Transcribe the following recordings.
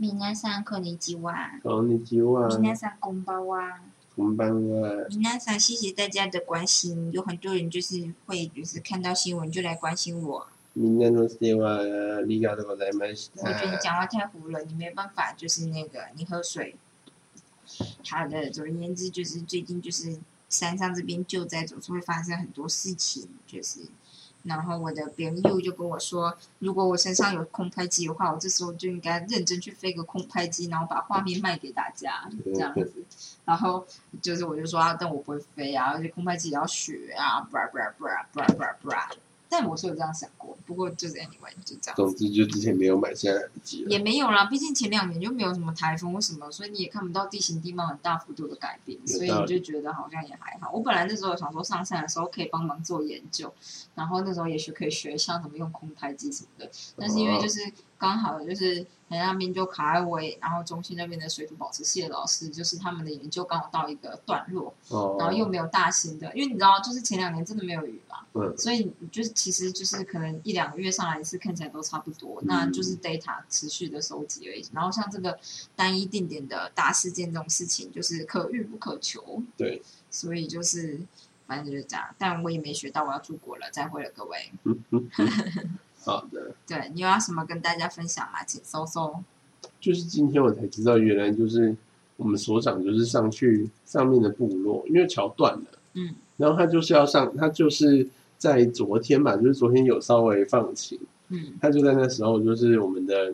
皆さんこんにちは。こんにちは。皆さんこんばんは。こんばんは。皆さん，谢谢大家的关心。有很多人就是会就是看到新闻就来关心我。みんなの世話ありがとうございまし我觉得你た。讲话太糊了，你没办法，就是那个你喝水。好的，总而言之，就是最近就是山上这边救灾总是会发生很多事情，就是。 然后我的朋友就跟我说，如果我身上有空拍机的话，我这时候就应该认真去飞个空拍机，然后把画面卖给大家，这样子。然后就是我就说啊，但我不会飞啊，而且空拍机也要学啊，布拉布拉布拉布拉布拉布拉。但我是有这样想过，不过就是 anyway 就这样。总之就之前没有买，现在来不及了。也没有啦，毕竟前两年就没有什么台风或什么，所以你也看不到地形地貌很大幅度的改变，所以你就觉得好像也还好。我本来那时候想说上山的时候可以帮忙做研究，然后那时候也许可以学一下怎么用空拍机什么的，但是因为就是刚好就是那边就卡艾维，然后中心那边的水土保持系的老师，就是他们的研究刚好到一个段落，哦。然后又没有大型的，因为你知道，就是前两年真的没有雨嘛，嗯所以就是其实就是可能一两个月上来一次，看起来都差不多，嗯那就是 data 持续的收集而已。然后像这个单一定点的大事件这种事情，就是可遇不可求，对，所以就是反正就是这样。但我也没学到，我要出国了，再会了各位。好的，对你有要什么跟大家分享吗？请搜搜。就是今天我才知道，原来就是我们所长就是上去上面的部落，因为桥断了，嗯。然后他就是要上，他就是在昨天吧，就是昨天有稍微放晴，嗯。他就在那时候，就是我们的，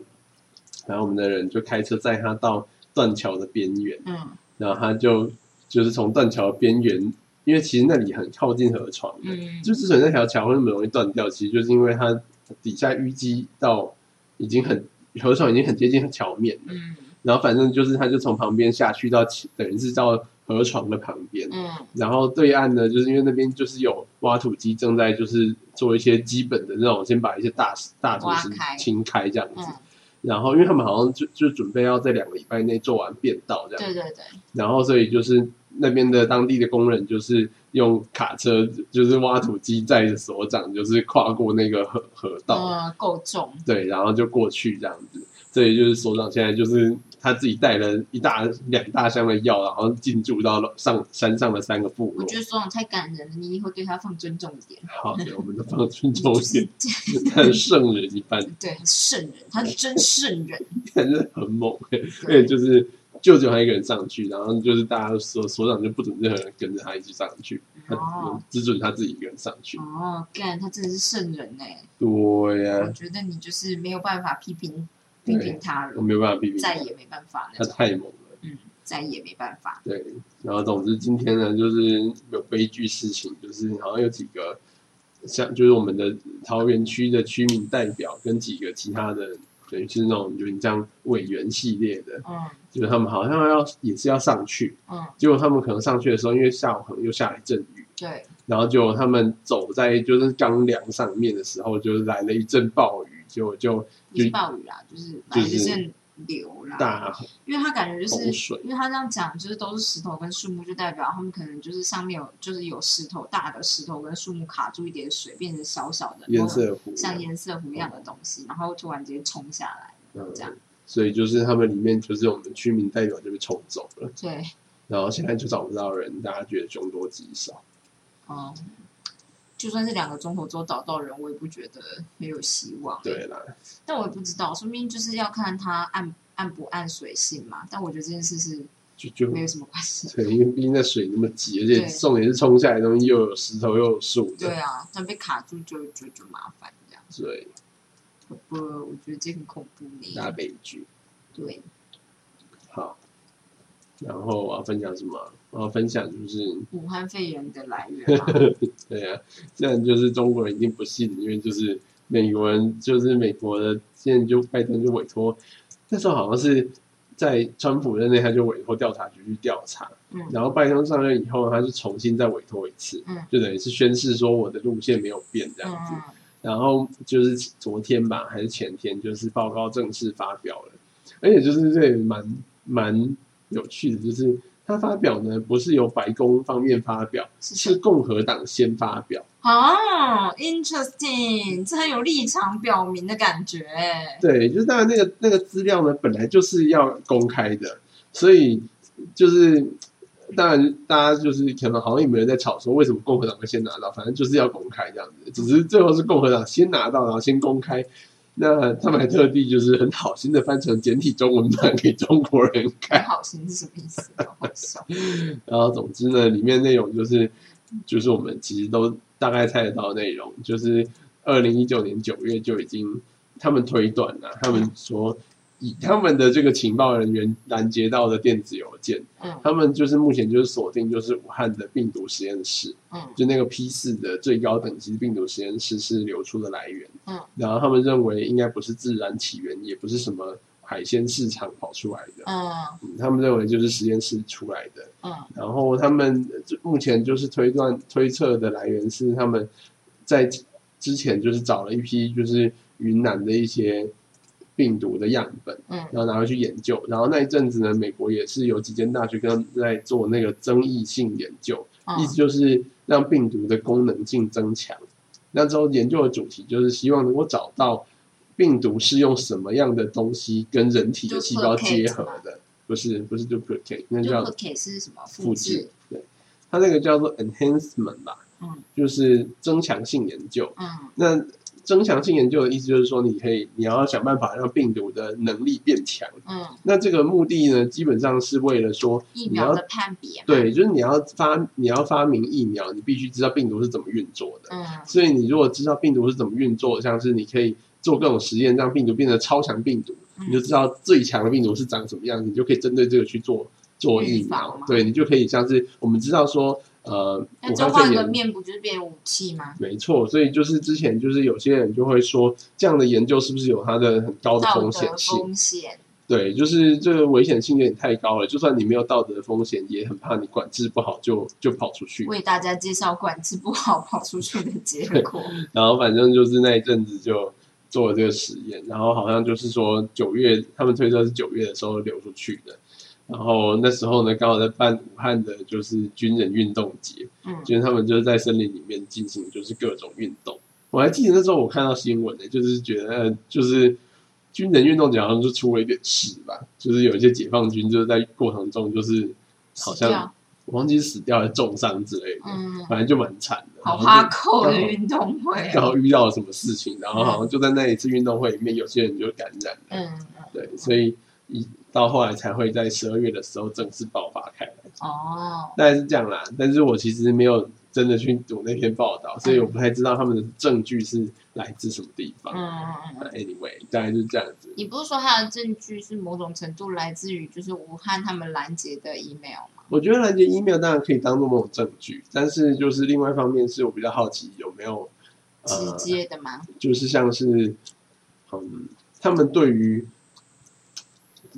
然后我们的人就开车载他到断桥的边缘，嗯。然后他就就是从断桥边缘，因为其实那里很靠近河床的，嗯，就之所以那条桥会那么容易断掉，其实就是因为它底下淤积到已经很河床已经很接近桥面了，嗯。然后反正就是他就从旁边下去到等于是到河床的旁边，嗯。然后对岸呢，就是因为那边就是有挖土机正在就是做一些基本的那种，先把一些大大土石清开这样子。嗯，然后因为他们好像就就准备要在两个礼拜内做完变道这样，对对对，然后所以就是那边的当地的工人就是用卡车，就是挖土机载着所长，就是跨过那个河河道，嗯，够重。对，然后就过去这样子。这也就是所长现在就是他自己带了一大两大箱的药，然后进驻到上山上的三个部落我觉。得所长太感人了，你以后对他放尊重一点。好的，我们都放尊重一点，像圣人一般，对，圣人，他是真圣人。感觉很猛。而且就是舅舅他一个人上去，然后就是大家都说所长就不准任何人跟着他一起上去，他哦只准他自己一个人上去。哦，干，他真的是圣人哎！对呀我、觉得你就是没有办法批评批评他我，没有办法批评他，再也没办法他那种，太猛了。嗯，再也没办法。对，然后总之今天呢，就是有悲剧事情，就是好像有几个像就是我们的桃园区的区民代表跟几个其他的，等于是那种有点像委员系列的，嗯就是他们好像要也是要上去，嗯，结果他们可能上去的时候，因为下午可能又下了一阵雨，对，然后就他们走在就是钢梁上面的时候，就是来了一阵暴雨，结果就不是暴雨啦，就是反正就是流啦。大。因为他感觉就是水，因为他这样讲，就是都是石头跟树木，就代表他们可能就是上面有就是有石头大的石头跟树木卡住一点水，变成小小的颜色湖，像颜色湖一样的东西，然后突然间冲下来，嗯这样所以就是他们里面就是我们居民代表就被冲走了。对，然后现在就找不到人，大家觉得凶多吉少。嗯，就算是两个钟头之后找到人，我也不觉得没有希望。对啦，但我也不知道，说明就是要看他按按不按水性嘛。但我觉得这件事是就就没有什么关系。对，因为毕竟那水那么急，而且对重点是冲下来的东西又有石头又有树，对啊，但被卡住就就就麻烦这样。所以不，我觉得这很恐怖呢。大悲剧。对，好，然后我要分享什么？我要分享就是，武汉肺炎的来源嘛。对啊，这样就是中国人一定不信，因为就是美国人，就是美国的，现在就拜登就委托，那时候好像是在川普任内，他就委托调查局去调查，嗯然后拜登上任以后，他就重新再委托一次，嗯就等于是宣誓说我的路线没有变这样子。嗯然后就是昨天吧，还是前天，就是报告正式发表了，而且就是这也蛮蛮有趣的，就是他发表呢不是由白宫方面发表，是是共和党先发表，哦，interesting，这很有立场表明的感觉。对，就是当然那个那个资料呢，本来就是要公开的，所以就是当然大家就是可能好像也没人在吵说为什么共和党会先拿到，反正就是要公开这样子，只是最后是共和党先拿到，然后先公开。那他们还特地就是很好心的翻成简体中文版给中国人看。好心是什么意思？好笑。然后总之呢，里面内容就是就是我们其实都大概猜得到内容，就是二零一九年九月就已经他们推断了，他们说。以他们的这个情报人员拦截到的电子邮件，嗯，他们就是目前就是锁定就是武汉的病毒实验室，嗯，就那个 P 四的最高等级病毒实验室是流出的来源，嗯，然后他们认为应该不是自然起源，也不是什么海鲜市场跑出来的，嗯，他们认为就是实验室出来的，嗯，然后他们目前就是推断推测的来源是他们在之前就是找了一批就是云南的一些。病毒的样本，嗯，然后拿回去研究，然后那一阵子呢，美国也是有几间大学跟在做那个争议性研究，意思就是让病毒的功能性增强。那时候研究的主题就是希望能够找到病毒是用什么样的东西跟人体的细胞结合的，不是不是 duplicate，那叫 duplicate 是什么？复制，对，它那个叫做 enhancement 吧，嗯，就是增强性研究，嗯，那。增强性研究的意思就是说，你可以，你要想办法让病毒的能力变强。嗯，那这个目的呢，基本上是为了说，疫苗的判别。对，就是你要发，你要发明疫苗，你必须知道病毒是怎么运作的。嗯，所以你如果知道病毒是怎么运作，像是你可以做各种实验，让病毒变得超强病毒，你就知道最强的病毒是长什么样子，你就可以针对这个去做做疫苗。对你就可以像是我们知道说。呃，那交换个面不就是变武器吗？没错，所以就是之前就是有些人就会说，这样的研究是不是有它的很高的风险性？风险对，就是这个危险性有点太高了。就算你没有道德风险，也很怕你管制不好就就跑出去。为大家介绍管制不好跑出去的结果。然后反正就是那一阵子就做了这个实验，然后好像就是说九月，他们推测是九月的时候流出去的。然后那时候呢，刚好在办武汉的，就是军人运动节，嗯，就是他们就是在森林里面进行，就是各种运动。我还记得那时候我看到新闻呢，就是觉得就是军人运动节好像就出了一点事吧，就是有一些解放军就是在过程中就是好像我忘记死掉还是重伤之类的，嗯，反正就蛮惨的。好哈扣的运动会，刚好遇到了什么事情，然后好像就在那一次运动会里面，有些人就感染了，嗯，对，所以一。到后来才会在十二月的时候正式爆发开来哦，大概是这样啦。但是我其实没有真的去读那篇报道，所以我不太知道他们的证据是来自什么地方。嗯嗯嗯。Anyway，大概就是这样子。你不是说他的证据是某种程度来自于就是武汉他们拦截的 email 吗？我觉得拦截 email 当然可以当做某种证据，但是就是另外一方面是我比较好奇有没有直接的吗？就是像是嗯，他们对于。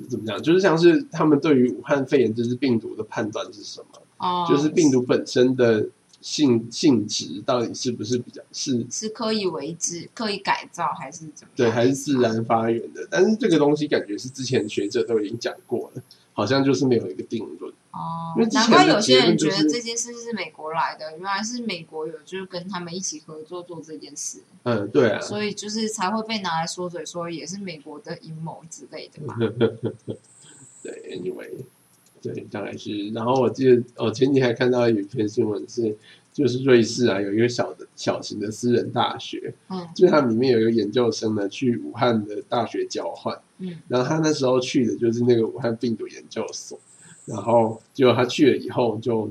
怎么讲？就是像是他们对于武汉肺炎这只病毒的判断是什么？哦，就是病毒本身的性性质到底是不是比较是是刻意为之、刻意改造还是怎么？对，还是自然发源的？但是这个东西感觉是之前学者都已经讲过了，好像就是没有一个定论。哦，难怪有些人觉得这件事是美国来的，原来是美国有就是跟他们一起合作做这件事。嗯，对啊，所以就是才会被拿来说嘴，说也是美国的阴谋之类的嘛。对，anyway，对，大概是。然后我记得我前几天还看到有一篇新闻是，就是瑞士啊有一个小的小型的私人大学，嗯，就是它里面有一个研究生呢去武汉的大学交换，嗯，然后他那时候去的就是那个武汉病毒研究所。然后结果他去了以后，就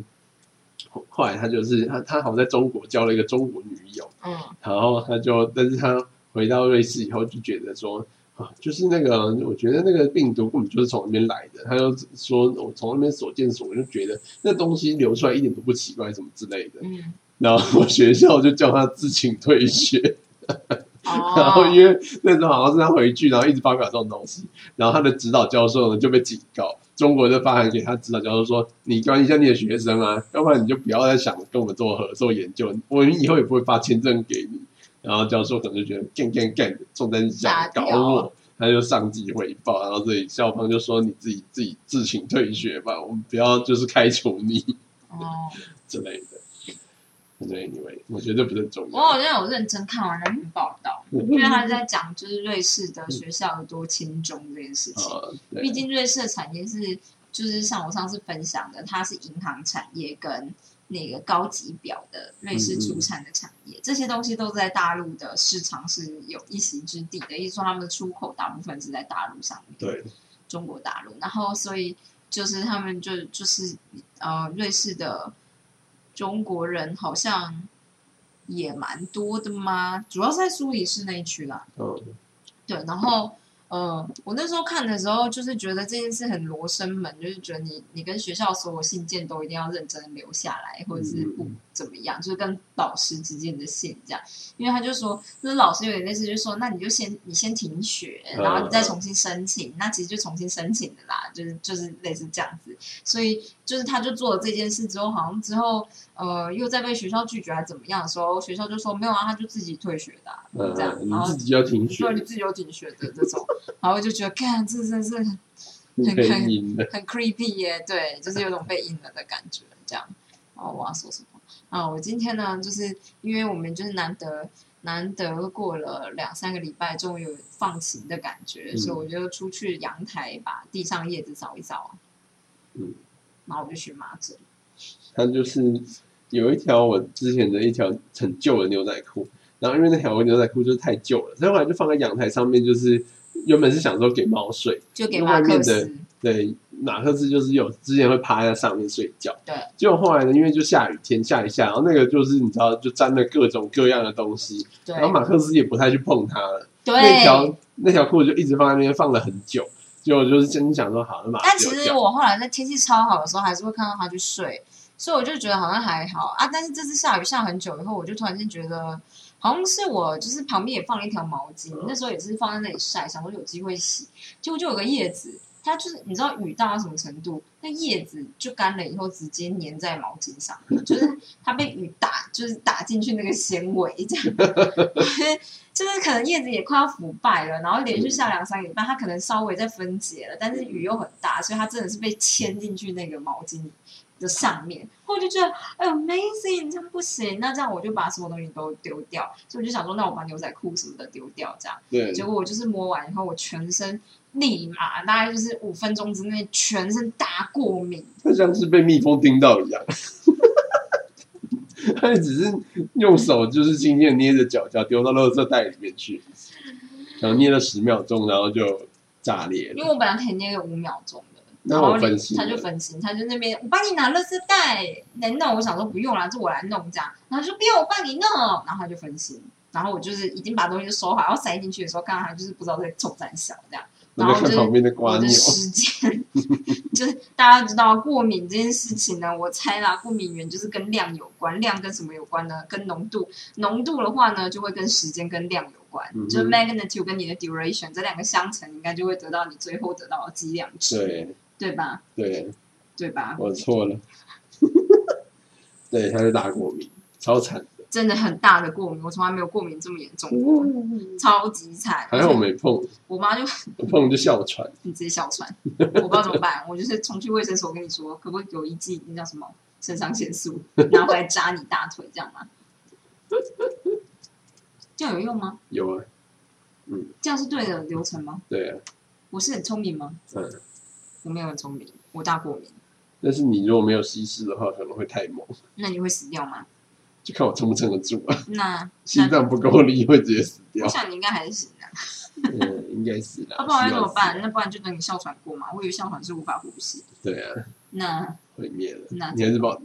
后来他就是他他好像在中国交了一个中国女友，嗯，然后他就但是他回到瑞士以后就觉得说啊，就是那个我觉得那个病毒根本就是从那边来的，他就说我从那边所见所闻就觉得那东西流出来一点都不奇怪什么之类的，嗯，然后学校就叫他自请退学。然后因为那时候好像是他回去，然后一直发表这种东西，然后他的指导教授呢就被警告，中国就发函给他指导教授说：“你关心一下你的学生啊，要不然你就不要再想跟我们做合作研究，我们以后也不会发签证给你。”然后教授可能就觉得干干干，重担想 搞我，他就上级汇报，然后这里校方就说：“你自己自己自请退学吧，我们不要就是开除你。”哦，之类的。对，anyway，我觉得不是重要我。好像有认真看完那篇报道，因为他在讲就是瑞士的学校有多轻重这件事情。毕竟瑞士的产业是，就是像我上次分享的，它是银行产业跟那个高级表的瑞士出产的产业，这些东西都在大陆的市场是有一席之地的。意思说，他们的出口大部分是在大陆上面，对，中国大陆。然后，所以就是他们就就是呃，瑞士的中国人好像也蛮多的嘛，主要是在苏黎世那一区啦。嗯，对，然后呃，我那时候看的时候，就是觉得这件事很罗生门，就是觉得你你跟学校所有信件都一定要认真地留下来，或者是不嗯怎么样，就是跟老师之间的线这样。因为他就说，就是老师有点类似，就是说，那你就先你先停学，然后你再重新申请，那其实就重新申请的啦，就是就是类似这样子。所以就是他就做了这件事之后，好像之后呃又在被学校拒绝还怎么样的时候，学校就说没有啊，他就自己退学的、啊，这样，嗯，然后你自己要停学对，你自己要停学的这种，然后就觉得，看这真是很你可以赢的。很 creepy 耶，对，就是有种被阴了的感觉，这样。然后我要说什么？啊，我今天呢，就是因为我们就是难得难得过了两三个礼拜，终于有放晴的感觉，嗯所以我就出去阳台把地上叶子扫一扫，嗯，然后我就荨麻疹。它就是有一条我之前的一条很旧的牛仔裤，然后因为那条牛仔裤就是太旧了，所以后来就放在阳台上面，就是原本是想说给猫睡，就给因为马克外面的，对，马克思就是有之前会趴在上面睡觉，对，结果后来呢，因为就下雨天下一下，然后那个就是你知道就沾了各种各样的东西，对然后马克思也不太去碰它了，对那条。那条裤子就一直放在那边放了很久，结果就是真想说好，那马但其。实我后来在天气超好的时候，还是会看到他去睡，所以我就觉得好像还好啊。但是这次下雨下很久以后，我就突然间觉得，好像是我就是旁边也放了一条毛巾，那时候也是放在那里晒，想说有机会洗，结果就有个叶子，它就是你知道雨大到什么程度，那叶子就干了以后直接粘在毛巾上，就是它被雨打，就是打进去那个纤维这样。就是可能叶子也快要腐败了，然后连续下两三个礼拜，它可能稍微在分解了，但是雨又很大，所以它真的是被牵进去那个毛巾的上面。我就觉得，哎呦，amazing，这样不行，那这样我就把什么东西都丢掉。所以我就想说，那我把牛仔裤什么的丢掉，这样。对，结果我就是摸完以后，我全身立马大概就是五分钟之内全身大过敏。他像是被蜜蜂叮到一样。他只是用手就是轻轻地捏着脚脚丢到垃圾袋里面去，然后捏了十秒钟，然后就炸裂了。因为我本来可以捏个五秒钟然后我分心他就分心，他就那边我帮你拿垃圾袋，能弄？我想说不用啦，这我来弄这样，然后就不用我帮你弄，然后他就分心，然后我就是已经把东西都收好，要塞进去的时候，看到他就是不知道在冲三小这样，我然后我的牛，时间 就是大家知道过敏这件事情呢，我猜啦，过敏源就是跟量有关，量跟什么有关呢？跟浓度，浓度的话呢，就会跟时间跟量有关，嗯就是 magnitude 跟你的 duration 这两个相乘，应该就会得到你最后得到的剂量值，对对吧？对，对吧？我错了。对，他是大过敏，超惨的。真的很大的过敏，我从来没有过敏这么严重过，超级惨。还好我没碰，我妈就我碰就哮喘。你直接哮喘，我不知道怎么办，我就是冲去卫生所跟你说，可不可以有一剂那叫什么肾上腺素，拿回来扎你大腿，这样吗？这样有用吗？有啊，嗯这样是对的流程吗？对啊，我是很聪明吗？嗯。我没有很聪明，我大过敏。但是你如果没有稀释的话，可能会太猛，那你会死掉吗？就看我撑不撑得住啊。那 心脏不够力会直接死掉我。想你应该还是行的。嗯，应该是的。那不然怎么办？那不然就等你哮喘过嘛。我以为哮喘是无法呼吸。对啊，那毁灭了。那你还是把，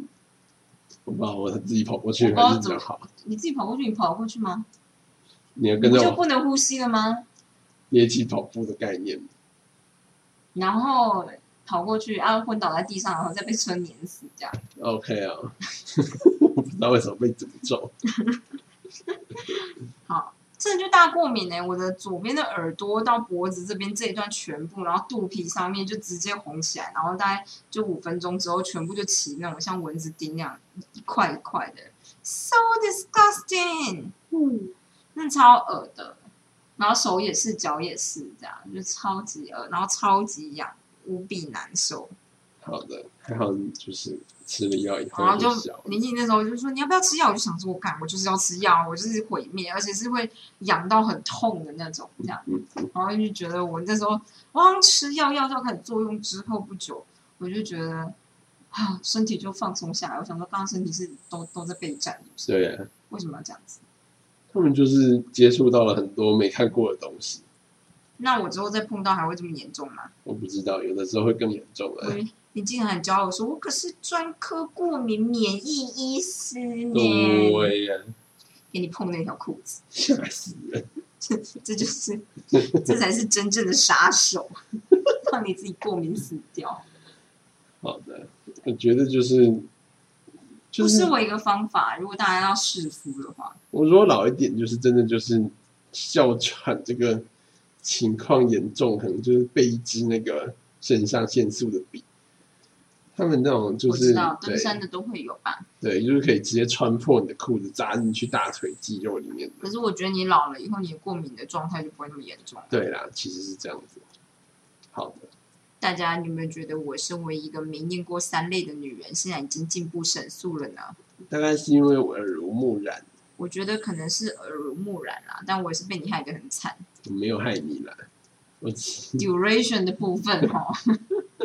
我把我自己跑过去还是比较好。你自己跑过去，你跑过去吗？你要跟着我就不能呼吸了吗？憋气跑步的概念。然后跑过去，然啊，昏倒在地上，然后再被车碾死，这样。OK 啊，我不知道为什么被诅咒。好，这就大过敏呢、我的左边的耳朵到脖子这边这一段全部，然后肚皮上面就直接红起来，然后大概就五分钟之后，全部就起那种像蚊子叮那样一块一块的，so disgusting，嗯，那超恶的。然后手也是，脚也是，这样就超级恶，然后超级痒，无比难受。好的，还好就是吃了药以后然后就小，林静那时候就说你要不要吃药？我就想说，我干，我就是要吃药，我就是毁灭，而且是会痒到很痛的那种，这样。然后就觉得我那时候我好像吃药，药效开始作用之后不久，我就觉得啊，身体就放松下来。我想说，刚刚身体是都都在备战？对啊，为什么要这样子？他们就是接触到了很多没看过的东西，那我之后再碰到还会这么严重吗？我不知道，有的时候会更严重的。嗯，你竟然很骄傲地说，我可是专科过敏免疫医师呢，对呀、给你碰那条裤子，吓死人！这这就是这才是真正的杀手，让你自己过敏死掉。好的，我觉得就是就不是是我一个方法，如果大家要试敷的话，我说老一点，就是真的就是哮喘这个情况严重，可能就是被一支那个肾上腺素的笔。他们那种就是登山的都会有吧。对，就是可以直接穿破你的裤子，扎进去大腿肌肉里面的。可是我觉得你老了以后，你的过敏的状态就不会那么严重。对啦，其实是这样子。好的，大家有没有觉得我身为一个没念过三类的女人，现在已经进步神速了呢？大概是因为我耳濡目染，我觉得可能是耳濡目染啦，但我也是被你害得很惨。我没有害你啦。我 duration 的部分哈，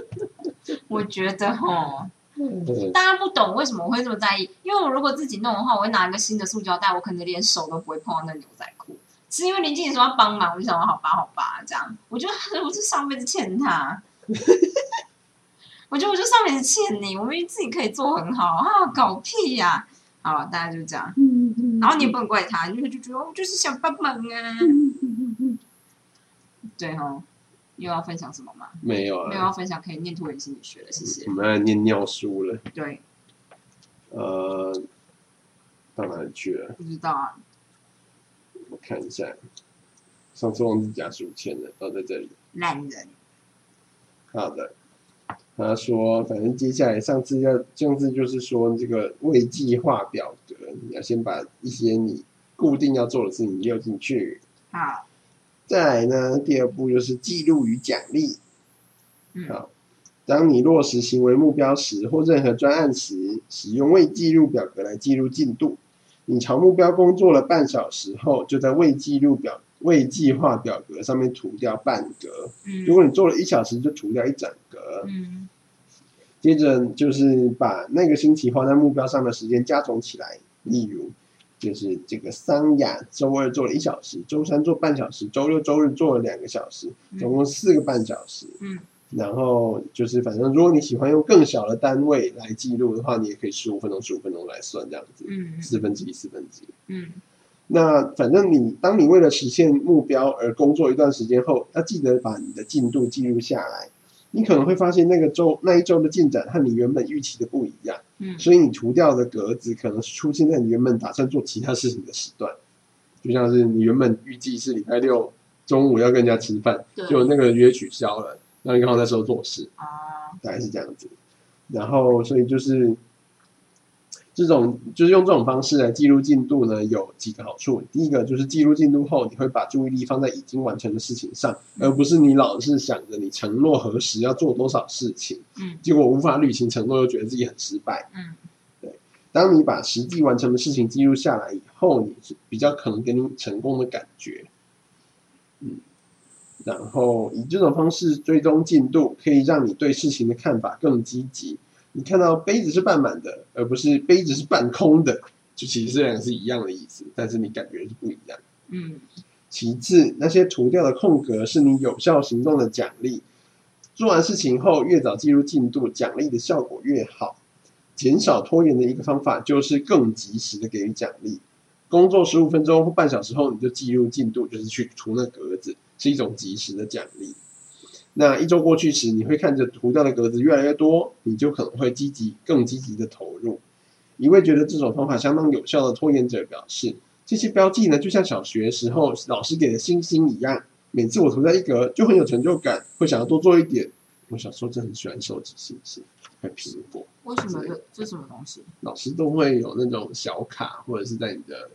我觉得哈，嗯大家不懂为什么我会这么在意，因为我如果自己弄的话，我会拿一个新的塑胶袋，我可能连手都不会碰到那牛仔裤。是因为林经理说要帮忙，我就想说好吧，好吧，这样，我就我就上辈子欠他，我觉得我就上辈子欠你，我明明自己可以做很好啊，搞屁呀、好，大家就这样，然后你也不能怪他，你就就觉得我就是想帮忙啊，对哈，又要分享什么吗？没有啊没有要啊，分享可以念拖延心理学了，谢谢我。们要念尿书了。对，呃，到哪里去了？不知道啊，我看一下，上次忘记夹书签了，哦，在这里。烂人。好的，他说，反正接下来上次要上次就是说这个未计划表格，你要先把一些你固定要做的事情列进去。好，再来呢，第二步就是记录与奖励。嗯好，当你落实行为目标时，或任何专案时，使用未记录表格来记录进度。你朝目标工作了半小时后，就在未记录表未计划表格上面涂掉半格。嗯如果你做了一小时，就涂掉一整格。嗯接着就是把那个星期花在目标上的时间加总起来，例如就是这个桑雅周二做了一小时，周三做半小时，周六周日做了两个小时，总共四个半小时。嗯然后就是反正如果你喜欢用更小的单位来记录的话，你也可以十五分钟、十五分钟来算这样子，嗯四分之一、四分之一。嗯那反正你当你为了实现目标而工作一段时间后，要记得把你的进度记录下来。你可能会发现那个周那一周的进展和你原本预期的不一样，嗯。所以你涂掉的格子可能是出现在你原本打算做其他事情的时段，就像是你原本预计是礼拜六中午要跟人家吃饭，对就那个约取消了，那你刚好那时候做事，啊大概是这样子。然后，所以就是这种，就是用这种方式来记录进度呢，有几个好处。第一个就是记录进度后，你会把注意力放在已经完成的事情上，而不是你老是想着你承诺何时要做多少事情，嗯结果无法履行承诺，又觉得自己很失败。嗯对当你把实际完成的事情记录下来以后，你是比较可能给你成功的感觉。嗯，然后以这种方式追踪进度，可以让你对事情的看法更积极。你看到杯子是半满的，而不是杯子是半空的，就其实虽然是一样的意思，但是你感觉是不一样。嗯其次，那些涂掉的空格是你有效行动的奖励。做完事情后，越早记录进度，奖励的效果越好。减少拖延的一个方法就是更及时的给予奖励。工作十五分钟或半小时后，你就记录进度，就是去涂那格子，是一种及时的奖励。那一周过去时，你会看着涂掉的格子越来越多，你就可能会积极、更积极的投入。一位觉得这种方法相当有效的拖延者表示，这些标记呢，就像小学时候老师给的星星一样，每次我涂在一格就很有成就感，会想要多做一点。我小时候真的很喜欢收集星星，还有苹果，为什么这这什么东西？老师都会有那种小卡，或者是在你的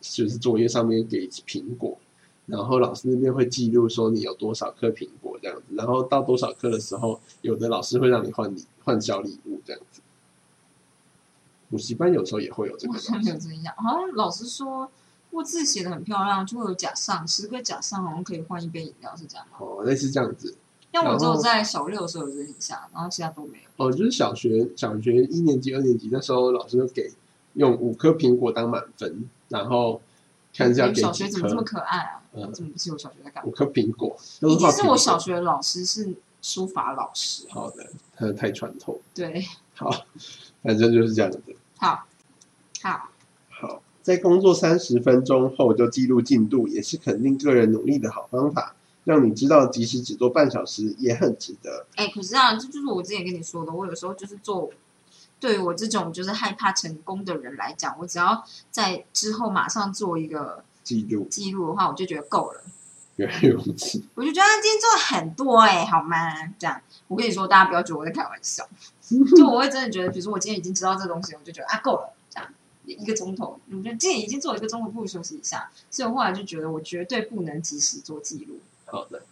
就是作业上面给苹果，然后老师那边会记录说你有多少颗苹果这样子，然后到多少课的时候，有的老师会让你换礼换小礼物这样子。补习班有时候也会有这个我没有这印象。好像老师说，我字写的很漂亮，就会有假上，十个假上好像可以换一杯饮料，是这样吗？哦，类似这样子。因为我只有在小六的时候有这个印象，然后其他都没有。哦，就是小学小学一年级、二年级那时候，老师就给用五颗苹果当满分，然后看一下小学怎么这么。可爱啊？嗯我怎么不记得我小学在干五嘛？颗苹果，都一定画苹果是我小。学的老师是书法老师。好的，他太传统。对，好，反正就是这样子。好，好，好，在工作三十分钟后就记录进度，也是肯定个人努力的好方法。让你知道，即使只做半小时，也很值得。哎、可是啊，这就是我之前跟你说的，我有时候就是做，对于我这种就是害怕成功的人来讲，我只要在之后马上做一个记录，记录的话，我就觉得够了。原来如此。我就觉得他今天做了很多哎、好吗？这样，我跟你说，大家不要觉得我在开玩笑，就我会真的觉得，比如说我今天已经知道这东西，我就觉得啊够了，这样一个钟头，我觉得今天已经做了一个钟头，不如休息一下。所以我后来就觉得，我绝对不能及时做记录，好的，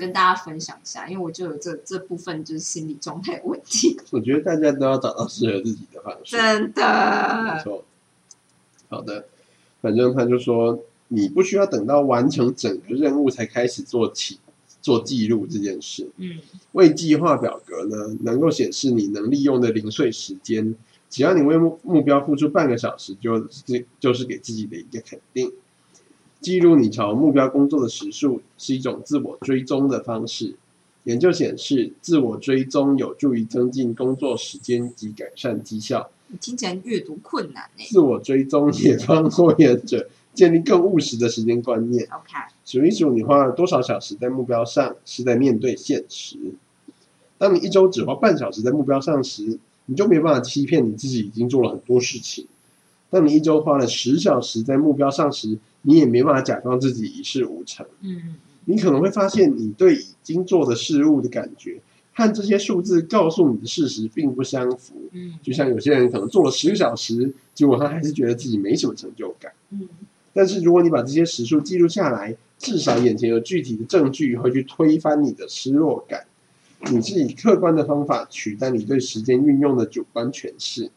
跟大家分享一下，因为我就有这这部分就是心理状态有问题，我觉得大家都要找到适合自己的方式。真的没的。错。好的，反正他就说，你不需要等到完成整个任务才开始做起做记录这件事。嗯为计划表格呢，能够显示你能利用的零碎时间。只要你为目目标付出半个小时，就是就是给自己的一个肯定。记录你朝目标工作的时数是一种自我追踪的方式。研究显示，自我追踪有助于增进工作时间及改善绩效。你听起来阅读困难哎、自我追踪也帮拖延者建立更务实的时间观念。OK，数一数你花了多少小时在目标上，是在面对现实。当你一周只花半小时在目标上时，你就没办法欺骗你自己已经做了很多事情。当你一周花了十小时在目标上时，你也没办法假装自己一事无成。嗯你可能会发现，你对已经做的事物的感觉和这些数字告诉你的事实并不相符。嗯就像有些人可能做了十个小时，结果他还是觉得自己没什么成就感。嗯但是如果你把这些时数记录下来，至少眼前有具体的证据会去推翻你的失落感。你是以客观的方法取代你对时间运用的主观诠释。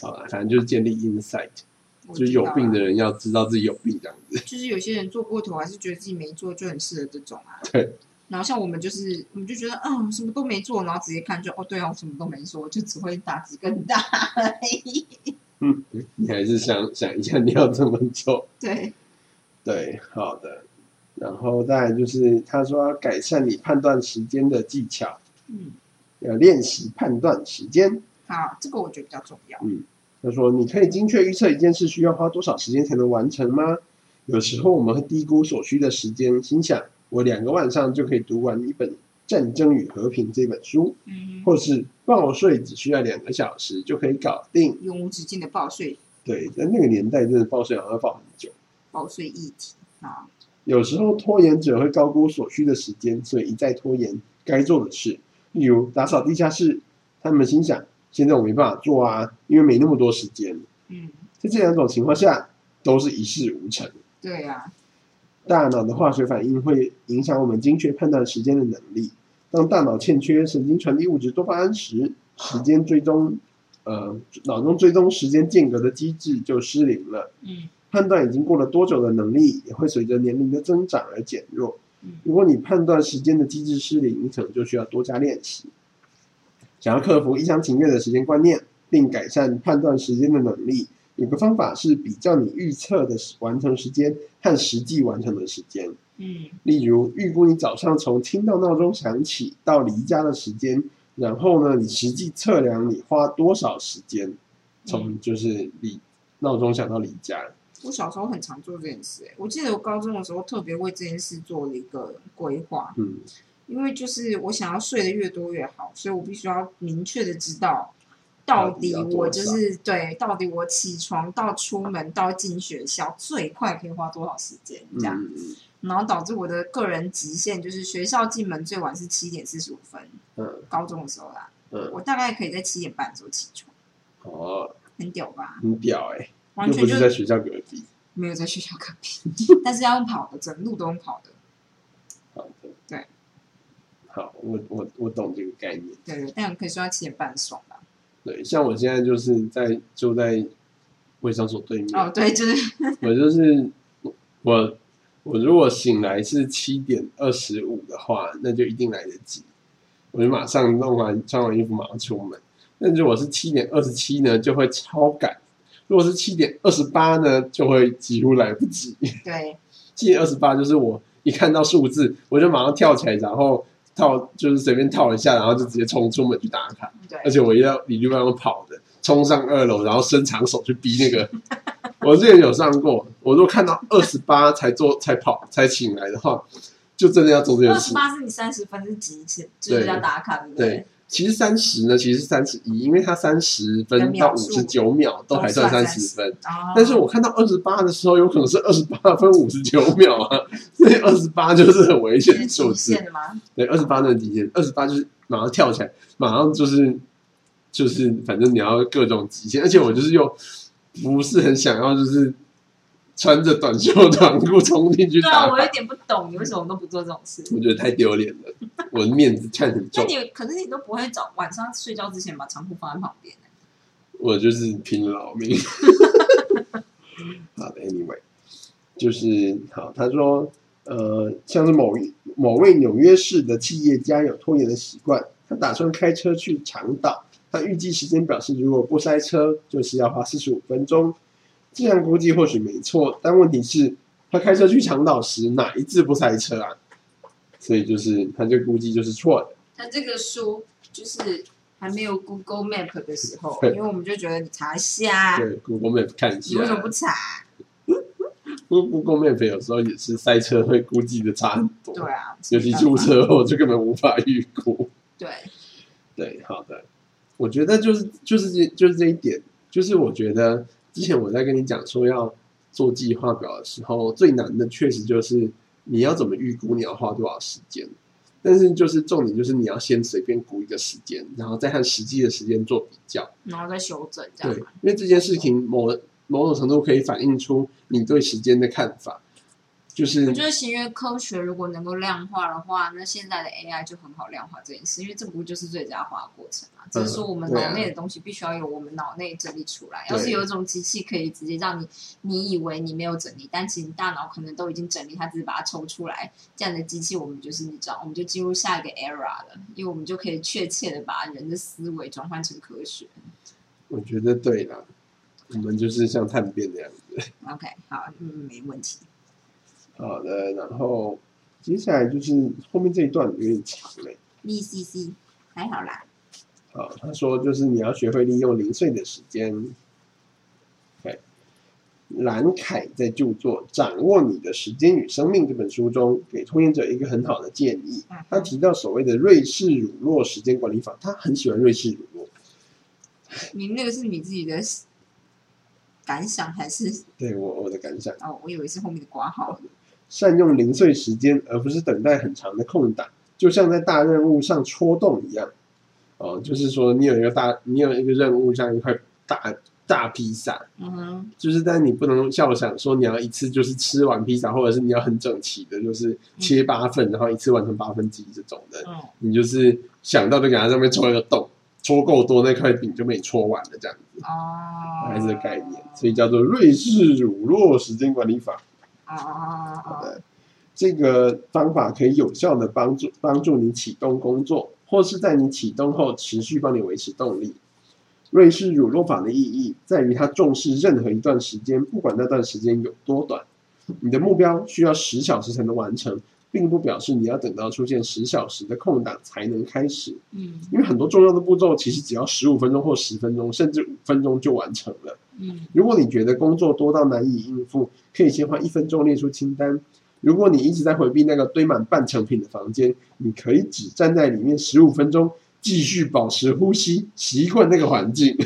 好了，反正就是建立 insight，我就是有病的人要知道自己有病这样子。啊，就是有些人做过头，还是觉得自己没做，就很适合这种啊。对。然后像我们就是，我们就觉得，嗯，什么都没做，然后直接看就，哦，对啊，我什么都没做，就只会打击更大而已。嗯，你还是想想一下你要怎么做。对，对，好的。然后再来就是他说要改善你判断时间的技巧，嗯，要练习判断时间。好，这个我觉得比较重要。他说：“你可以精确预测一件事需要花多少时间才能完成吗？有时候我们会低估所需的时间，心想我两个晚上就可以读完一本《战争与和平》这本书，嗯，或是报税只需要两个小时就可以搞定。永无止境的报税对，在那个年代，真的报税好像要报很久。报税议题啊，有时候拖延者会高估所需的时间，所以一再拖延该做的事，例如打扫地下室。他们心想，现在我没办法做啊，因为没那么多时间。嗯，在这两种情况下，都是一事无成。对啊，大脑的化学反应会影响我们精确判断时间的能力。当大脑欠缺神经传递物质多巴胺时，时间追踪，呃，脑中追踪时间间隔的机制就失灵了。嗯判断已经过了多久的能力，也会随着年龄的增长而减弱。嗯如果你判断时间的机制失灵，你可能就需要多加练习。想要克服一厢情愿的时间观念，并改善判断时间的能力，有个方法是比较你预测的完成时间和实际完成的时间。嗯例如，预估你早上从听到闹钟响起到离家的时间，然后呢，你实际测量你花多少时间，从就是离闹钟响到离家。我小时候很常做这件事、欸，我记得我高中的时候特别为这件事做了一个规划，嗯，因为就是我想要睡得越多越好，所以我必须要明确的知道，到底我就是对，到底我起床到出门到进学校最快可以花多少时间这样，嗯然后导致我的个人极限就是学校进门最晚是七点四十五分，嗯高中的时候啦，嗯，我大概可以在七点半的时候起床，哦，很屌吧？很屌哎、完全就是在学校隔壁。没有在学校隔壁，但是要用跑的，整路都用跑的。好的，对，好，我我我懂这个概念。对对，但可以说到七点半很爽吧？对，像我现在就是在就在卫生所对面，哦，对，就是我就是我我如果醒来是七点二十五的话，那就一定来得及，我就马上弄完穿完衣服马上出门。那如果是七点二十七呢，就会超赶；如果是七点二十八呢，就会几乎来不及。对，七点二十八就是我一看到数字，我就马上跳起来，然后套就是随便套一下，然后就直接冲出门去打卡。对，而且我要里里外外跑的，冲上二楼，然后伸长手去逼那个。我之前有上过，我如果看到二十八才做才跑才醒来的话，就真的要做这件事二十。八是你三十分是几次，就是要打卡，对不对？其实三十呢，其实是三十一，因为它三十分到五十九秒都还算三十分。哦，但是我看到二十八的时候，有可能是二十八分五十九秒啊，所以二十八就是很危险的数字。对，二十八那极限，二十八就是马上跳起来，马上就是就是，反正你要各种极限，而且我就是又不是很想要，就是穿着短袖短裤冲进去对啊，我有点不懂你为什么都不做这种事。我觉得太丢脸了，我的面子看很重，那你可是你都不会早晚上睡觉之前把长裤放在旁边欸我就是拼老命。好的，anyway，就是好，他说，呃，像是某一某位纽约市的企业家有拖延的习惯，他打算开车去长岛，他预计时间表示如果不塞车，就是要花四十五分钟。这样估计或许没错，但问题是，他开车去长岛时哪一次不塞车啊？所以就是他这估计就是错的。他这个书就是还没有 Google Map 的时候，因为我们就觉得你查一下，对，Google Map 看一你为什么下不查？，Google Map 有时候也是塞车会估计的差很多。对啊，尤其出车祸就根本无法预估。对，对，好的，我觉得就是就是这就是这一点，就是我觉得之前我在跟你讲说要做计划表的时候，最难的确实就是你要怎么预估你要花多少时间。但是就是重点就是你要先随便估一个时间，然后再和实际的时间做比较。然后再修正这对样对。，因为这件事情某某种程度可以反映出你对时间的看法。就是我觉得行为科学如果能够量化的话，那现在的 AI 就很好量化这件事，因为这不就是最佳化的过程嘛？只是说我们脑内的东西必须要有我们脑内整理出来。对要是有一种机器可以直接让你，你以为你没有整理，但其实你大脑可能都已经整理，它只是把它抽出来，这样的机器我们就是你知道，我们就进入下一个 era 了，因为我们就可以确切的把人的思维转换成科学。我觉得对啦，我们就是像探变那样子。OK，好，嗯，没问题。好的，然后接下来就是后面这一段有点长嘞。VCC 还好啦，好，他说就是你要学会利用零碎的时间。对，兰凯在著作《掌握你的时间与生命》这本书中，给拖延者一个很好的建议。嗯他提到所谓的瑞士乳酪时间管理法，他很喜欢瑞士乳酪。你那个是你自己的感想还是？对我我的感想，哦，我以为是后面的挂号。善用零碎时间，而不是等待很长的空档，就像在大任务上戳洞一样。哦，就是说你有一个大，你有一个任务，像一块大大披萨，嗯哼，就是但你不能笑想说你要一次就是吃完披萨，或者是你要很整齐的，就是切八份，然后一次完成八分之一这种的。嗯，你就是想到就给它上面戳一个洞，戳够多那块饼就被你戳完了，这样子，哦，还是个概念，所以叫做瑞士乳酪时间管理法。哦哦哦哦，的这个方法可以有效的帮助帮助你启动工作，或是在你启动后持续帮你维持动力。瑞士乳酪法的意义在于它重视任何一段时间，不管那段时间有多短。你的目标需要十小时才能完成，并不表示你要等到出现十小时的空档才能开始，嗯因为很多重要的步骤其实只要十五分钟或十分钟，甚至五分钟就完成了。嗯如果你觉得工作多到难以应付，可以先花一分钟列出清单。如果你一直在回避那个堆满半成品的房间，你可以只站在里面十五分钟，继续保持呼吸，习惯那个环境，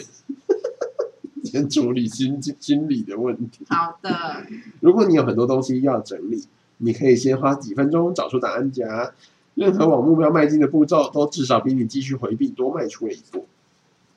先处理心心理的问题。好的，如果你有很多东西要整理，你可以先花几分钟找出答案夹。任何往目标迈进的步骤，都至少比你继续回避多迈出了一步。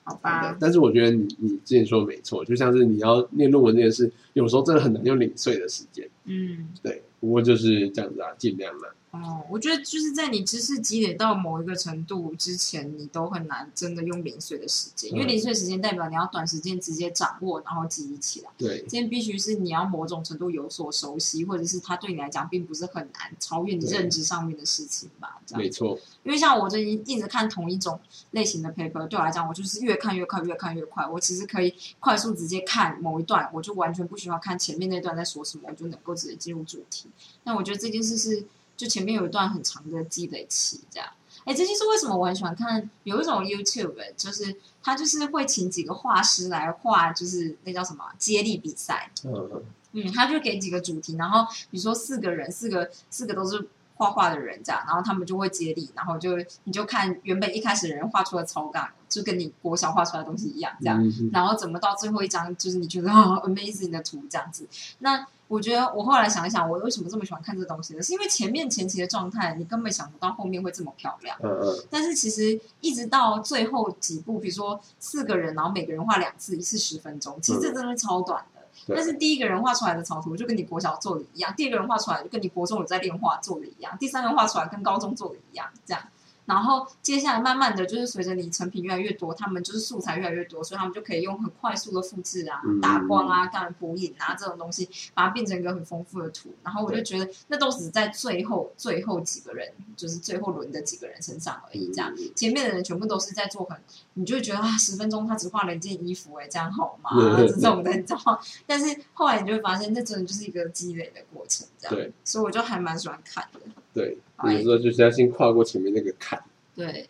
对好吧，但是我觉得你你之前说的没错，就像是你要念论文这件事，有时候真的很难用零碎的时间。嗯，对，不过就是这样子啊，尽量啦。哦，我觉得就是在你知识积累到某一个程度之前，你都很难真的用零碎的时间，因为嗯零碎时间代表你要短时间直接掌握，然后记忆起来。对今天必须是你要某种程度有所熟悉，或者是它对你来讲并不是很难超越你认知上面的事情吧？这样没错，因为像我最近一直看同一种类型的 paper，对我来讲，我就是越看越快，越看越快。我其实可以快速直接看某一段，我就完全不需要看前面那段在说什么，我就能够直接进入主题。那我觉得这件事是，就前面有一段很长的积累期，这样。哎，这就是为什么我很喜欢看有一种 YouTube，就是他就是会请几个画师来画，就是那叫什么接力比赛。嗯，嗯，他就给几个主题，然后比如说四个人，四个四个都是画画的人这样，然后他们就会接力，然后就你就看原本一开始的人画出的草稿，就跟你国小画出来的东西一样这样，嗯然后怎么到最后一张就是你觉得啊 amazing 的图这样子。那我觉得我后来想一想，我为什么这么喜欢看这东西呢？是因为前面前期的状态，你根本想不到后面会这么漂亮。嗯嗯，但是其实一直到最后几步，比如说四个人，然后每个人画两次，一次十分钟，其实这真的超短的。对但是第一个人画出来的草图就跟你国小做的一样，第二个人画出来就跟你国中有在练画做的一样，第三个人画出来跟高中做的一样，这样。然后接下来慢慢的就是随着你成品越来越多，他们就是素材越来越多，所以他们就可以用很快速的复制啊、嗯打光啊、干补影啊这种东西，把它变成一个很丰富的图。然后我就觉得那都只在最后最后几个人，就是最后轮的几个人身上而已，这样。嗯前面的人全部都是在做很，你就会觉得啊，十分钟他只画了一件衣服、哎，这样好吗？对这种的，你知道吗？但是后来你就会发现，那真的就是一个积累的过程，这样。对所以我就还蛮喜欢看的。对，哎有时候就是要先跨过前面那个坎，对，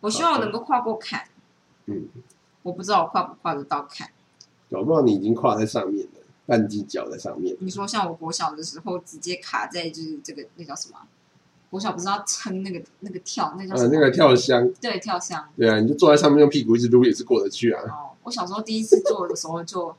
我希望我能够跨过坎，嗯，我不知道我跨不跨得到坎。搞不好你已经跨在上面了，半只脚在上面，你说像我国小的时候，直接卡在就是这个那叫什么啊？国小不是要撑那个那个跳，那叫什呃，么？那个跳箱，对跳箱。对啊，你就坐在上面用屁股一直撸也是过得去啊，哦，我小时候第一次做的时候就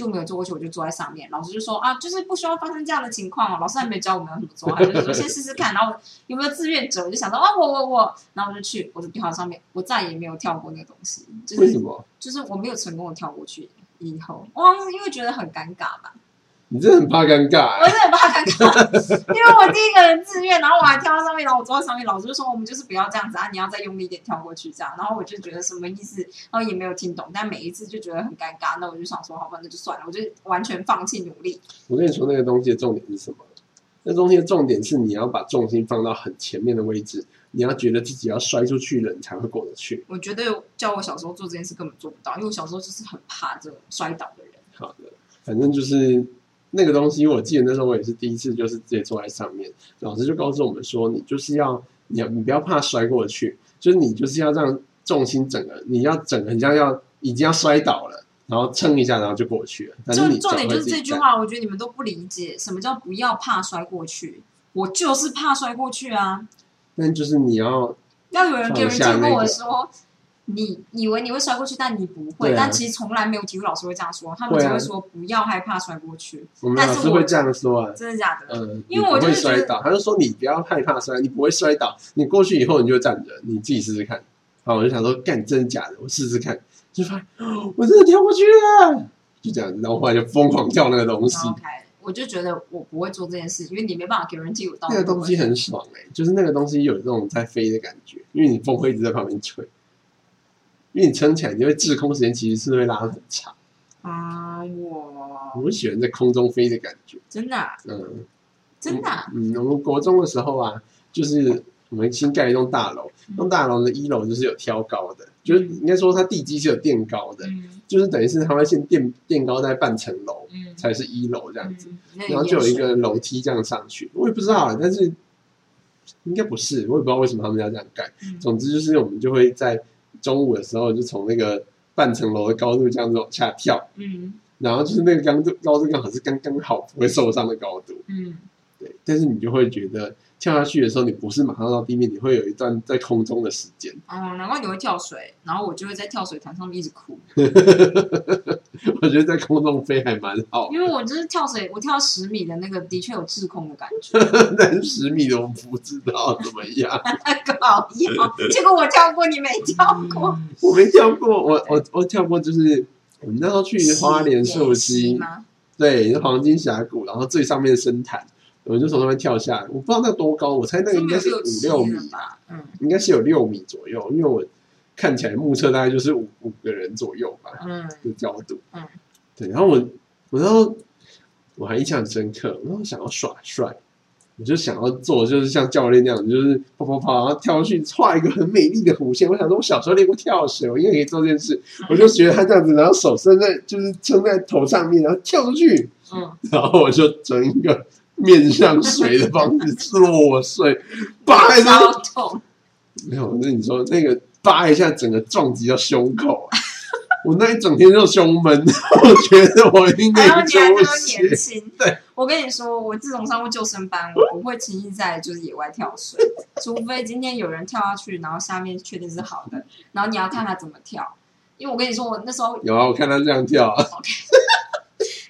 就没有坐过去，我就坐在上面。老师就说啊，就是不需要发生这样的情况哦。老师还没教我们要怎么做，他就说先试试看，然后有没有志愿者，我就想到啊，我我我，然后我就去，我就跳到上面，我再也没有跳过那个东西，就是为什么？就是我没有成功的跳过去。以后，我好像是因为觉得很尴尬吧，你真的很怕尴尬、我欸，真的很怕尴尬，因为我第一个人自愿，然后我还跳到上面，然后我坐在上面，老师就说我们就是不要这样子啊，你要再用力一点跳过去这样，然后我就觉得什么意思，然后也没有听懂，但每一次就觉得很尴尬，那我就想说好吧，那就算了，我就完全放弃努力。我跟你说那个东西的重点是什么？那东西的重点是你要把重心放到很前面的位置，你要觉得自己要摔出去了，你才会过得去。我觉得叫我小时候做这件事根本做不到，因为我小时候就是很怕这种摔倒的人。好的，反正就是那个东西，我记得那时候我也是第一次，就是直接坐在上面，老师就告诉我们说，你就是要你要你不要怕摔过去，就是你就是要让重心整个你要整个很像要已经要摔倒了，然后撑一下，然后就过去了。但是你重点就是这句话，我觉得你们都不理解什么叫不要怕摔过去。我就是怕摔过去啊！但就是你要要有人给人经跟放下那个我说，你以为你会摔过去，但你不会。啊但其实从来没有体育老师会这样说，他们只会说不要害怕摔过去。我们但是我老师会这样说啊。真的假的？嗯，因为我会摔倒，他就说你不要害怕摔，你不会摔倒，你过去以后你就站着，你自己试试看。好，我就想说，干真的假的？我试试看，就发现哦我真的跳过去了，就这样子，然后后来就疯狂跳那个东西我就觉得我不会做这件事，因为你没办法给人记我到那个东西很爽哎、就是那个东西有这种在飞的感觉，因为你风会一直在旁边吹，因为你撑起来，你会滞空时间其实是会拉得很长。啊，我我喜欢在空中飞的感觉，真的啊？嗯。真的啊？嗯，我们国中的时候啊，就是我们新盖一栋大楼，嗯。那栋大楼的一楼就是有挑高的，就是应该说它地基是有垫高的，嗯。就是等于是它会先垫垫高在半层楼嗯，才是一楼这样子，嗯，然后就有一个楼梯这样上去，我也不知道啊，但是应该不是，我也不知道为什么他们要这样盖。嗯。总之就是我们就会在中午的时候就从那个半层楼的高度这样子往下跳，嗯。然后就是那个高度高度刚好是刚刚好不会受伤的高度。嗯，对，但是你就会觉得跳下去的时候，你不是马上到地面，你会有一段在空中的时间。哦，难怪你会跳水，然后我就会在跳水台上面一直哭，我觉得在空中飞还蛮好，因为我就是跳水，我跳十米的那个的确有滞空的感觉，但是十米的我不知道怎么样，搞笑。结果我跳过，你没跳过。我没跳过，我我我跳过，就是我们那时候去花莲溯溪溪，吗？对，黄金峡谷，然后最上面的深潭，我就从那边跳下来，我不知道那多高，我猜那个应该是五六米吧，嗯应该是有六米左右，因为我看起来目测大概就是五五个人左右吧。嗯的角度。嗯，对，然后我，我然后我还印象很深刻，然后想要耍帅，我就想要做，就是像教练那样子，就是啪啪啪，然后跳上去画一个很美丽的弧线。我想说，我小时候练过跳水，我应该可以做这件事。我就学他这样子，然后手伸在，就是撑在头上面，然后跳出去，嗯，然后我就整一个面向水的方式落水，扒一下，痛，没有，那你说那个扒一下，整个撞击到胸口啊！我那一整天就胸闷，我觉得我应该还有你还那么出血年。轻。对，我跟你说，我自从上过救生班，我不会轻易在就是野外跳水，除非今天有人跳下去，然后下面确定是好的，然后你要看他怎么跳。因为我跟你说，我那时候，有啊，我看他这样跳啊，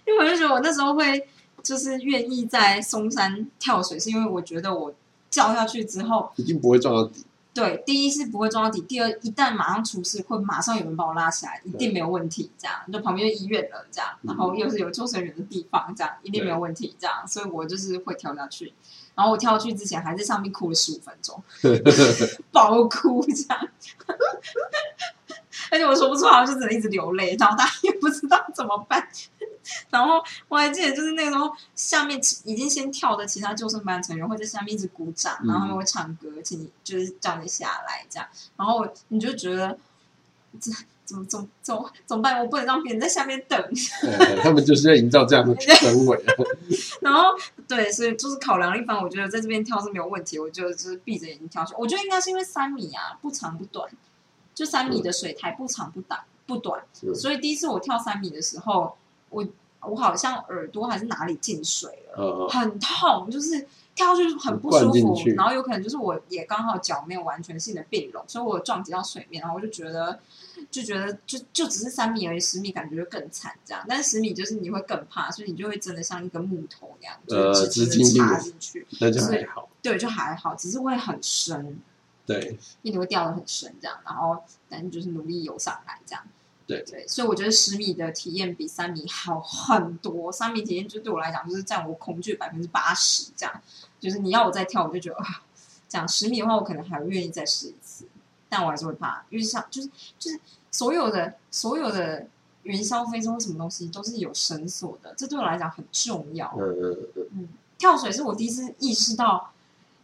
因为我就觉得我那时候会就是愿意在松山跳水，是因为我觉得我跳下去之后，一定不会撞到底。对，第一是不会撞到底，第二一旦马上出事，会马上有人把我拉起来，一定没有问题。这样，就旁边就医院了，这样，然后又是有救生员的地方，这样一定没有问题。这样，所以我就是会跳下去。然后我跳下去之前还在上面哭了十五分钟，爆哭这样。而且我说不出来，我就只能一直流泪，然后大家也不知道怎么办。然后我还记得，就是那个时候，下面已经先跳的其他救生班成员会在下面一直鼓掌，然后他们会唱歌，请你就是叫你下来这样。然后你就觉得这怎么怎么怎么怎么办？我不能让别人在下面等。呃他们就是要营造这样的氛围啊。然后对，所以就是考量一番，我觉得在这边跳是没有问题。我就就是闭着眼睛跳去。我觉得应该是因为三米啊，不长不短，就三米的水台不长不短不短，嗯所以第一次我跳三米的时候，我我好像耳朵还是哪里进水了。呃，很痛，就是跳下去很不灌舒服去，然后有可能就是我也刚好脚没有完全性的并拢，所以我撞击到水面，然后我就觉得就觉得就就只是三米而已，十米感觉就更惨这样，但是十米就是你会更怕，所以你就会真的像一根木头那样，呃就是直直的直进去插进去，那就还好。对，就还好，只是会很深，对，因为你会掉的很深这样，然后但是就是努力游上来这样。对对，所以我觉得十米的体验比三米好很多。三米体验就对我来讲，就是占我恐惧百分之八十这样。就是你要我再跳，我就觉得啊，这样十米的话，我可能还会愿意再试一次，但我还是会怕，因为像就是就是所有的所有的云霄飞车或什么东西都是有绳索的，这对我来讲很重要。嗯嗯嗯，嗯，跳水是我第一次意识到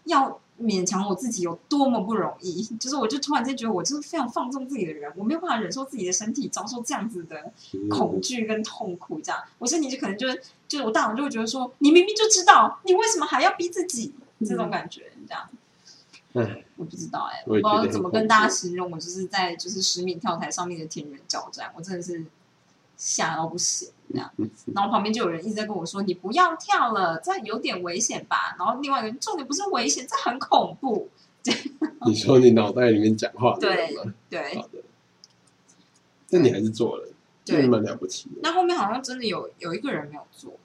要勉强我自己有多么不容易，就是我就突然间觉得我就是非常放纵自己的人，我没有办法忍受自己的身体遭受这样子的嗯恐惧跟痛苦，这样我身体就可能就是就是我大脑就会觉得说，你明明就知道，你为什么还要逼自己？这种感觉，这样。唉，我不知道哎、我不知道怎么跟大家形容我就是在就是十米跳台上面的天人交战，我真的是吓到不行这样。嗯然后旁边就有人一直在跟我说：“你不要跳了，这有点危险吧？”然后另外一个人重点不是危险，这很恐怖。你说你脑袋里面讲话的对？对好，的，但你还是做了，对这蛮了不起的。那后面好像真的有有一个人没有做，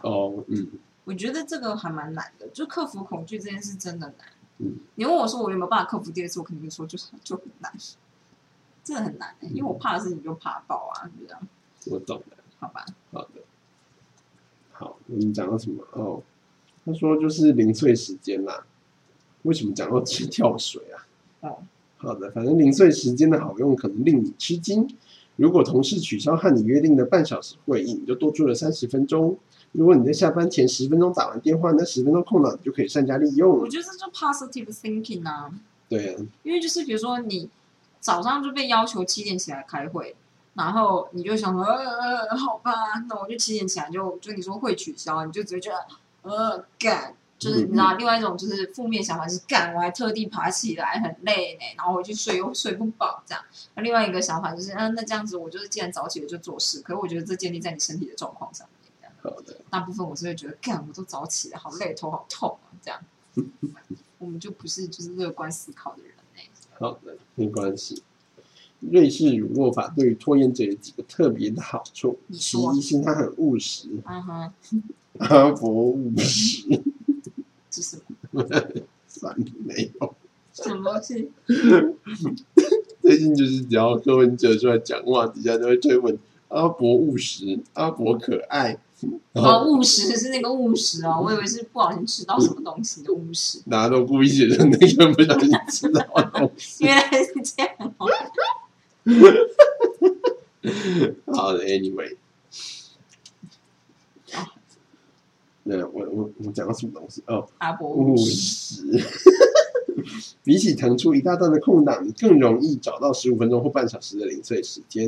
哦，嗯，我觉得这个还蛮难的，就克服恐惧这件事真的难。嗯，你问我说我有没有办法克服第二次，我肯定说就是就很难，真的很难、欸、因为我怕的事情就怕爆啊，就这样，我懂了。好吧？好的，好，我们讲到什么？哦，他说就是零碎时间啦。为什么讲到去跳水啊？哦，好的，反正零碎时间的好用可能令你吃惊。如果同事取消和你约定的半小时会议，你就多出了三十分钟。如果你在下班前十分钟打完电话，那十分钟空档你就可以善加利用我用。觉得这就 positive thinking 啊，对啊，因为就是比如说你早上就被要求七点起来开会，然后你就想说，呃呃，好吧，那我就七点起来就就你说会取消，你就只会觉得呃干，就是你知道，另外一种就是负面想法是干，我还特地爬起来很累呢，然后回去睡又睡不饱这样。那另外一个想法就是，嗯、那这样子我就是既然早起了就做事，可是我觉得这建立在你身体的状况上面。这样好的，大部分我是会觉得，干，我都早起了，好累，头好痛啊，这样。我们就不是就是乐观思考的人呢、好的，没关系。瑞士乳酪法对于拖延者有几个特别的好处，其一是它很务实，嗯哼，阿伯务实，这是什么？算了没有。什么东西？最近就是只要柯文哲出来讲话，底下都会追问阿伯务实，阿伯可爱，哦，务实是那个务实哦，我以为是不小心吃到什么东西的务实，大家都故意写成那个不小心吃到的东西。原来是这样哦。好的，Anyway，哦那我我我讲到什么东西？哦，阿伯务务实，实。比起腾出一大段的空档，你更容易找到十五分钟或半小时的零碎时间。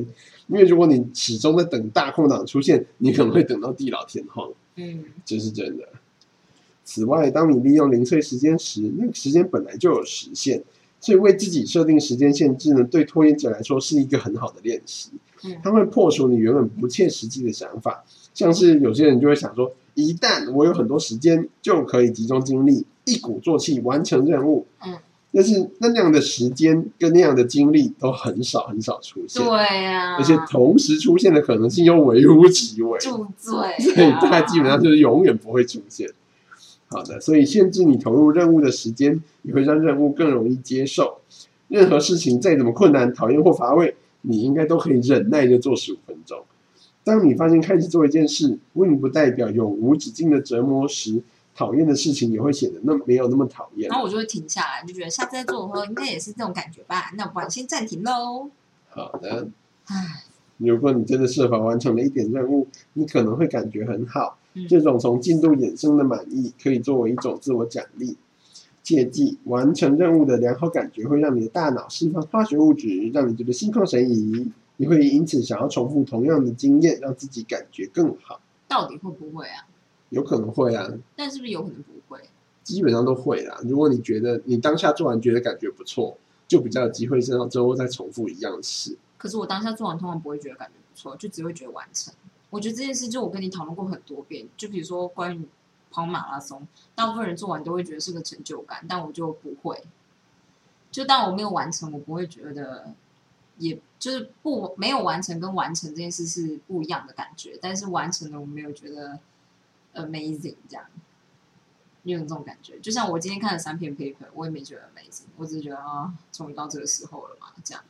因为如果你始终在等大空档出现，你可能会等到地老天荒，嗯，这是真的。此外，当你利用零碎时间时，那个时间本来就有时限，所以为自己设定时间限制呢，对拖延者来说是一个很好的练习。嗯它会破除你原本不切实际的想法，像是有些人就会想说，一旦我有很多时间，就可以集中精力，一鼓作气完成任务。嗯，但是那样的时间跟那样的精力都很少很少出现，对呀、而且同时出现的可能性又微乎其微，住嘴、所以大概基本上就是永远不会出现。好的，所以限制你投入任务的时间，也会让任务更容易接受。任何事情再怎么困难、讨厌或乏味，你应该都可以忍耐着做十五分钟。当你发现开始做一件事，并不代表永无止境的折磨时，讨厌的事情也会显得那没有那么讨厌然。后我就会停下来，就觉得下次再做的时候应该也是这种感觉吧。那不然先暂停喽。好的，唉，如果你真的设法完成了一点任务，你可能会感觉很好。嗯这种从进度衍生的满意，可以作为一种自我奖励。切记，完成任务的良好感觉会让你的大脑释放化学物质，让你觉得心旷神怡。你会因此想要重复同样的经验，让自己感觉更好。到底会不会啊？有可能会啊，但是不是有可能不会？基本上都会啦。如果你觉得你当下做完觉得感觉不错，就比较有机会之后之后再重复一样的事。可是我当下做完，通常不会觉得感觉不错，就只会觉得完成。我觉得这件事，就我跟你讨论过很多遍。就比如说关于跑马拉松，大部分人做完都会觉得是个成就感，但我就不会。就当我没有完成，我不会觉得，也就是不没有完成跟完成这件事是不一样的感觉。但是完成了，我没有觉得 amazing 这样。你有这种感觉？就像我今天看了三篇 paper，我也没觉得 amazing，我只是觉得啊，终于到这个时候了嘛，这样。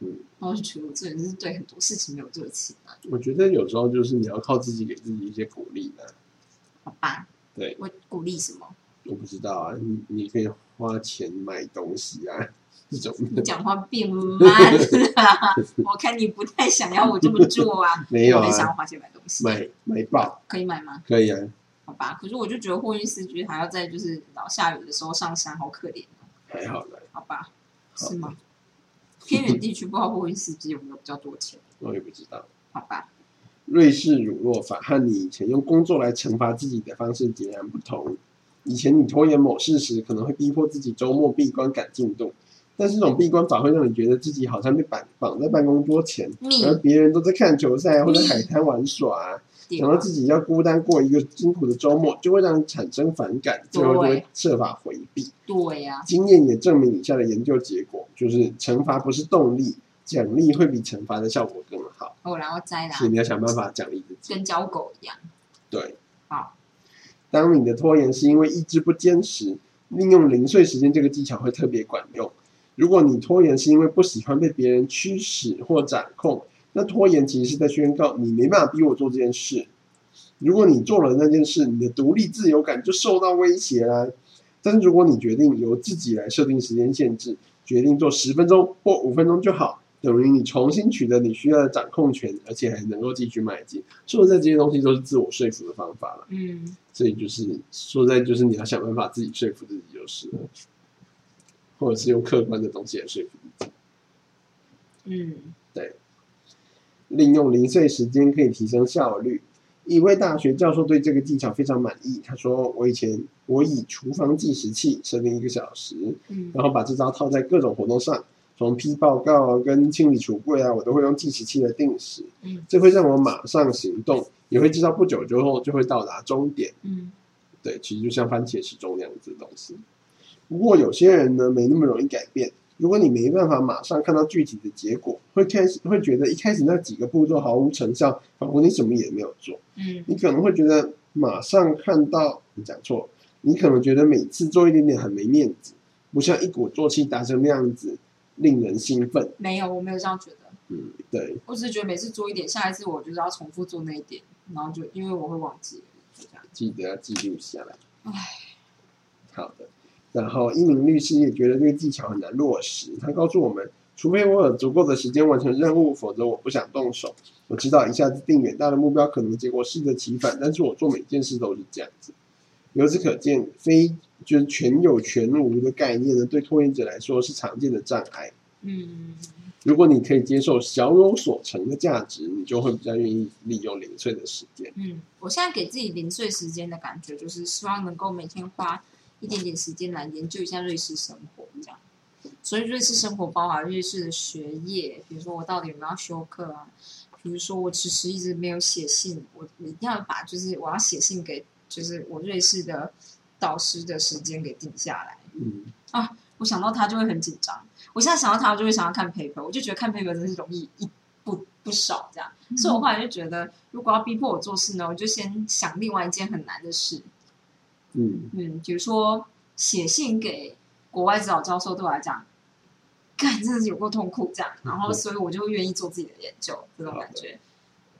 嗯，然就觉得我这人是对很多事情没有热情啊。我觉得有时候就是你要靠自己给自己一些鼓励的。好吧，对，我鼓励什么？我不知道啊，你你可以花钱买东西啊，这种你讲话变慢了，我看你不太想要我这么做啊。没有我很想啊，要花钱买东西，买买爆可以买吗？可以啊，好吧，可是我就觉得货运司机还要在就是老下雨的时候上山，好可怜哦。还好啦，好吧，好是吗？偏远地区不知道货运司机有没有比较多钱？我也不知道。好吧，瑞士乳酪法和你以前用工作来惩罚自己的方式截然不同。以前你拖延某事时，可能会逼迫自己周末闭关赶进度，但是这种闭关法会让你觉得自己好像被绑绑在办公桌前，密而别人都在看球赛或者海滩玩耍、对想到自己要孤单过一个辛苦的周末，就会让你产生反感，最后就会设法回避。对呀、经验也证明以下的研究结果，就是惩罚不是动力，奖励会比惩罚的效果更好。哦然后摘啦所以，你要想办法奖励自己。跟教狗一样。对，好，当你的拖延是因为意志不坚持，利用零碎时间这个技巧会特别管用。如果你拖延是因为不喜欢被别人驱使或掌控，那拖延其实是在宣告你没办法逼我做这件事。如果你做了那件事，你的独立自由感就受到威胁啦。但是如果你决定由自己来设定时间限制，决定做十分钟或五分钟就好，等于你重新取得你需要的掌控权，而且还能够继续迈进。说实在，这些东西都是自我说服的方法了。嗯，所以就是说实在，就是你要想办法自己说服自己就是了，或者是用客观的东西来说服自己。嗯，对利用零碎时间可以提升效率。一位大学教授对这个技巧非常满意。他说：“我以前我以厨房计时器设定一个小时，嗯，然后把这招套在各种活动上，从批报告啊跟清理橱柜啊，我都会用计时器来定时。嗯，这会让我马上行动，也会知道不久之后就会到达终点。嗯，对，其实就像番茄时钟那样子的东西。不过有些人呢没那么容易改变。如果你没办法马上看到具体的结果，会开始会觉得一开始那几个步骤毫无成效，仿佛你什么也没有做。嗯，你可能会觉得马上看到你讲错，你可能觉得每次做一点点很没面子，不像一鼓作气达成那样子令人兴奋。没有，我没有这样觉得。嗯，对，我只是觉得每次做一点，下一次我就是要重复做那一点，然后就因为我会忘记，就这样。记得要记录下来。唉，好的。然后一名律师也觉得这个技巧很难落实，他告诉我们，除非我有足够的时间完成任务，否则我不想动手。我知道一下子定远大的目标，可能结果适得其反，但是我做每件事都是这样子。由此可见，非就是全有全无的概念呢，对拖延者来说是常见的障碍。嗯，如果你可以接受小有所成的价值，你就会比较愿意利用零碎的时间。嗯，我现在给自己零碎时间的感觉，就是希望能够每天花一点点时间来研究一下瑞士生活，这样。所以瑞士生活包含瑞士的学业，比如说我到底有没有要修课啊？比如说我其实一直没有写信，我一定要把就是我要写信给就是我瑞士的导师的时间给定下来。嗯啊，我想到他就会很紧张，我现在想到他，我就会想要看 paper，我就觉得看 paper 真是容易一不不少这样，所以我后来就觉得，如果要逼迫我做事呢，我就先想另外一件很难的事，嗯，嗯，比如说写信给国外指导教授，对我来讲，干真的是有够痛苦这样，然后所以我就会愿意做自己的研究这种感觉。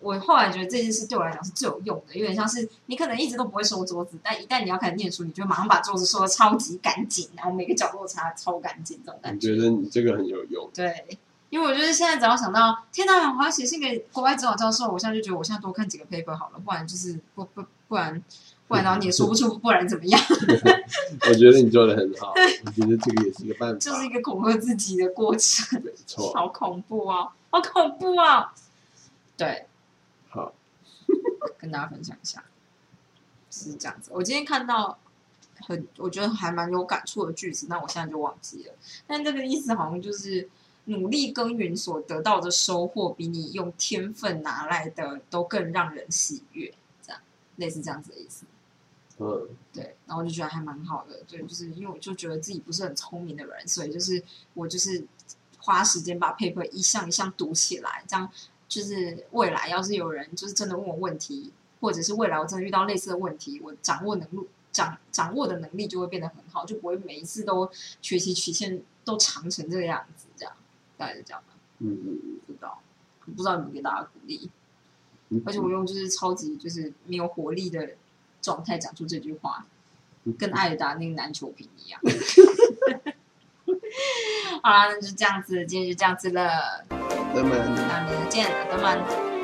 我后来觉得这件事对我来讲是最有用的，有点像是你可能一直都不会收桌子，但一旦你要开始念书，你就马上把桌子收的超级干净，然后每个角落擦得超干净，这种感你觉得你这个很有用？对，因为我觉得现在只要想到天哪，我要写信给国外指导教授，我现在就觉得我现在多看几个 paper 好了，不然就是不不不然不然然后你也说不出不然怎么样，我觉得你做的很好，我觉得这个也是一个办法，就是一个恐吓自己的过程，没错。好恐怖啊，好恐怖啊！对，好，跟大家分享一下，是这样子。我今天看到很我觉得还蛮有感触的句子，那我现在就忘记了，但这个意思好像就是。努力耕耘所得到的收获，比你用天分拿来的都更让人喜悦，这样类似这样子的意思。嗯，对，然后我就觉得还蛮好的，对，就是因为我就觉得自己不是很聪明的人，所以就是我就是花时间把 paper 一项一项读起来，这样就是未来要是有人就是真的问我问题，或者是未来我真的遇到类似的问题，我掌握能力掌掌握的能力就会变得很好，就不会每一次都学习曲线都长成这个样子，这样大概是这样吧。嗯嗯嗯不知道，不知道怎么给大家鼓励，嗯，而且我用就是超级就是没有活力的状态讲出这句话，嗯跟艾尔达那个篮球瓶一样。好啦，那就这样子，今天就这样子了，那么。那明天见，朋友们。